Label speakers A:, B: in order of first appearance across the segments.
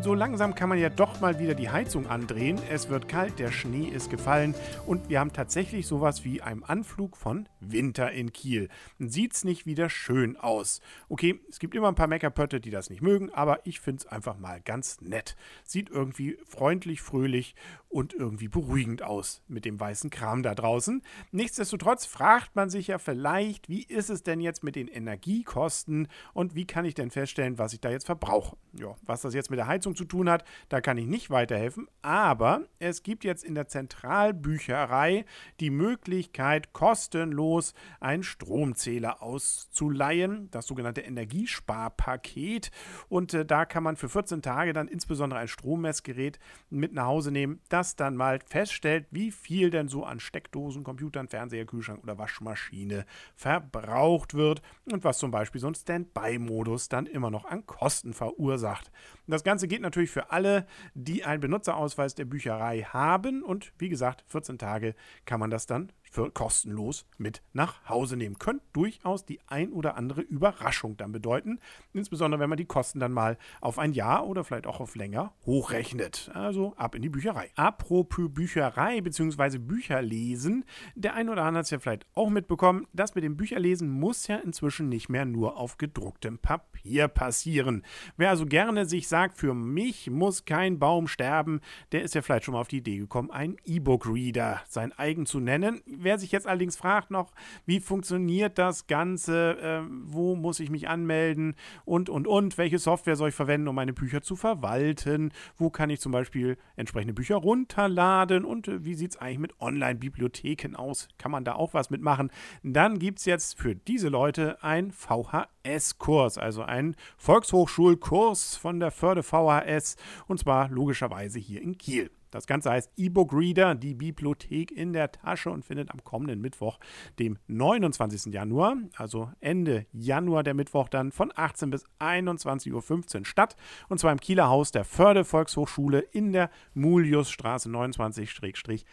A: So langsam kann man ja doch mal wieder die Heizung andrehen. Es wird kalt, der Schnee ist gefallen und wir haben tatsächlich sowas wie einen Anflug von Winter in Kiel. Sieht's nicht wieder schön aus. Okay, es gibt immer ein paar Meckerpötte, die das nicht mögen, aber ich finde es einfach mal ganz nett. Sieht irgendwie freundlich, fröhlich und irgendwie beruhigend aus mit dem weißen Kram da draußen. Nichtsdestotrotz fragt man sich ja vielleicht, wie ist es denn jetzt mit den Energiekosten und wie kann ich denn feststellen, was ich da jetzt verbrauche? Ja, was das jetzt mit der der Heizung zu tun hat, da kann ich nicht weiterhelfen. Aber es gibt jetzt in der Zentralbücherei die Möglichkeit, kostenlos einen Stromzähler auszuleihen, das sogenannte Energiesparpaket. Und äh, da kann man für 14 Tage dann insbesondere ein Strommessgerät mit nach Hause nehmen, das dann mal feststellt, wie viel denn so an Steckdosen, Computern, Fernseher, Kühlschrank oder Waschmaschine verbraucht wird und was zum Beispiel so ein Standby-Modus dann immer noch an Kosten verursacht. Das Ganze Ganze geht natürlich für alle, die einen Benutzerausweis der Bücherei haben. Und wie gesagt, 14 Tage kann man das dann für kostenlos mit nach Hause nehmen. Könnte durchaus die ein oder andere Überraschung dann bedeuten. Insbesondere, wenn man die Kosten dann mal auf ein Jahr oder vielleicht auch auf länger hochrechnet. Also ab in die Bücherei. Apropos Bücherei bzw. Bücherlesen. Der ein oder andere hat es ja vielleicht auch mitbekommen. Das mit dem Bücherlesen muss ja inzwischen nicht mehr nur auf gedrucktem Papier passieren. Wer also gerne sich sagt, für mich muss kein Baum sterben, der ist ja vielleicht schon mal auf die Idee gekommen, einen E-Book-Reader sein eigen zu nennen wer sich jetzt allerdings fragt noch, wie funktioniert das Ganze, äh, wo muss ich mich anmelden und, und, und, welche Software soll ich verwenden, um meine Bücher zu verwalten, wo kann ich zum Beispiel entsprechende Bücher runterladen? Und äh, wie sieht es eigentlich mit Online-Bibliotheken aus, kann man da auch was mitmachen, dann gibt es jetzt für diese Leute ein VHS-Kurs, also einen Volkshochschulkurs von der Förde VHS und zwar logischerweise hier in Kiel. Das Ganze heißt E-Book Reader, die Bibliothek in der Tasche und findet am kommenden Mittwoch, dem 29. Januar, also Ende Januar der Mittwoch dann von 18 bis 21.15 Uhr statt. Und zwar im Kieler Haus der Förde Volkshochschule in der Muliusstraße 29-31.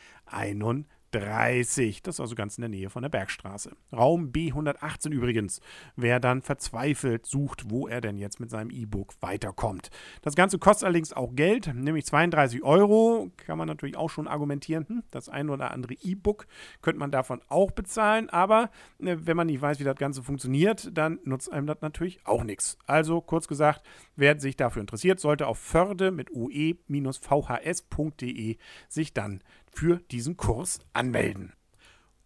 A: 30. Das ist also ganz in der Nähe von der Bergstraße. Raum B118 übrigens. Wer dann verzweifelt sucht, wo er denn jetzt mit seinem E-Book weiterkommt. Das Ganze kostet allerdings auch Geld, nämlich 32 Euro. Kann man natürlich auch schon argumentieren, hm, das ein oder andere E-Book könnte man davon auch bezahlen. Aber äh, wenn man nicht weiß, wie das Ganze funktioniert, dann nutzt einem das natürlich auch nichts. Also kurz gesagt, wer sich dafür interessiert, sollte auf förde mit ue-vhs.de sich dann für diesen Kurs anmelden.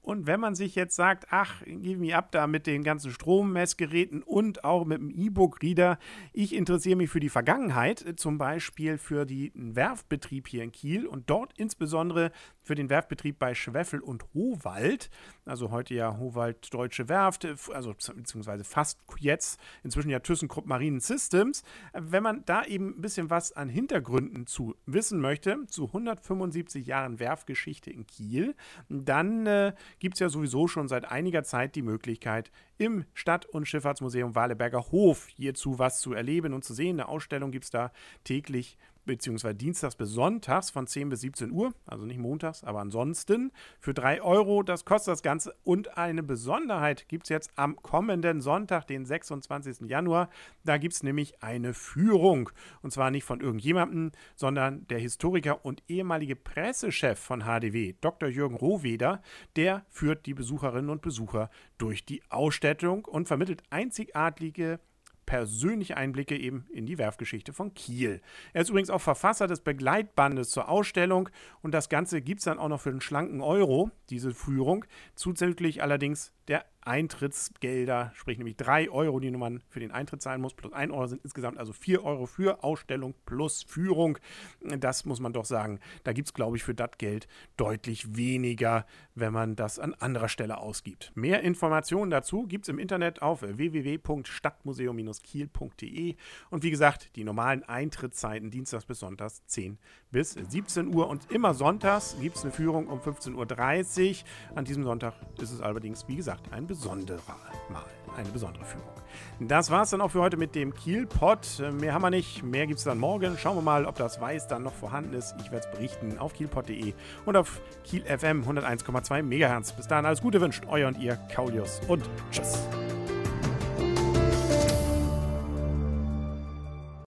A: Und wenn man sich jetzt sagt, ach, gib mir ab da mit den ganzen Strommessgeräten und auch mit dem E-Book-Reader, ich interessiere mich für die Vergangenheit, zum Beispiel für den Werftbetrieb hier in Kiel und dort insbesondere für den Werftbetrieb bei Schweffel und Howald, also heute ja Howald Deutsche Werft, also beziehungsweise fast jetzt, inzwischen ja ThyssenKrupp Marine Systems. Wenn man da eben ein bisschen was an Hintergründen zu wissen möchte, zu 175 Jahren Werftgeschichte in Kiel, dann äh, gibt es ja sowieso schon seit einiger Zeit die Möglichkeit, im Stadt- und Schifffahrtsmuseum Waleberger Hof hierzu was zu erleben und zu sehen. Eine Ausstellung gibt es da täglich beziehungsweise dienstags bis sonntags von 10 bis 17 Uhr, also nicht montags, aber ansonsten für 3 Euro. Das kostet das Ganze. Und eine Besonderheit gibt es jetzt am kommenden Sonntag, den 26. Januar. Da gibt es nämlich eine Führung. Und zwar nicht von irgendjemandem, sondern der Historiker und ehemalige Pressechef von HDW, Dr. Jürgen Rohweder, der führt die Besucherinnen und Besucher durch die Ausstellung und vermittelt einzigartige persönliche Einblicke eben in die Werfgeschichte von Kiel. Er ist übrigens auch Verfasser des Begleitbandes zur Ausstellung und das Ganze gibt es dann auch noch für einen schlanken Euro, diese Führung. Zuzüglich allerdings der Eintrittsgelder, sprich nämlich 3 Euro, die man für den Eintritt zahlen muss, plus 1 Euro sind insgesamt also 4 Euro für Ausstellung plus Führung. Das muss man doch sagen. Da gibt es, glaube ich, für das Geld deutlich weniger, wenn man das an anderer Stelle ausgibt. Mehr Informationen dazu gibt es im Internet auf www.stadtmuseum-kiel.de und wie gesagt, die normalen Eintrittszeiten Dienstags bis Sonntags 10 bis 17 Uhr und immer Sonntags gibt es eine Führung um 15.30 Uhr. An diesem Sonntag ist es allerdings, wie gesagt, ein Besuch besonderer Mal, eine besondere Führung. Das war's dann auch für heute mit dem Kielpot. Mehr haben wir nicht, mehr gibt's dann morgen. Schauen wir mal, ob das Weiß dann noch vorhanden ist. Ich werde es berichten auf kielpot.de und auf Kiel FM 101,2 MHz. Bis dahin alles Gute wünscht euer und ihr Kaulius und tschüss.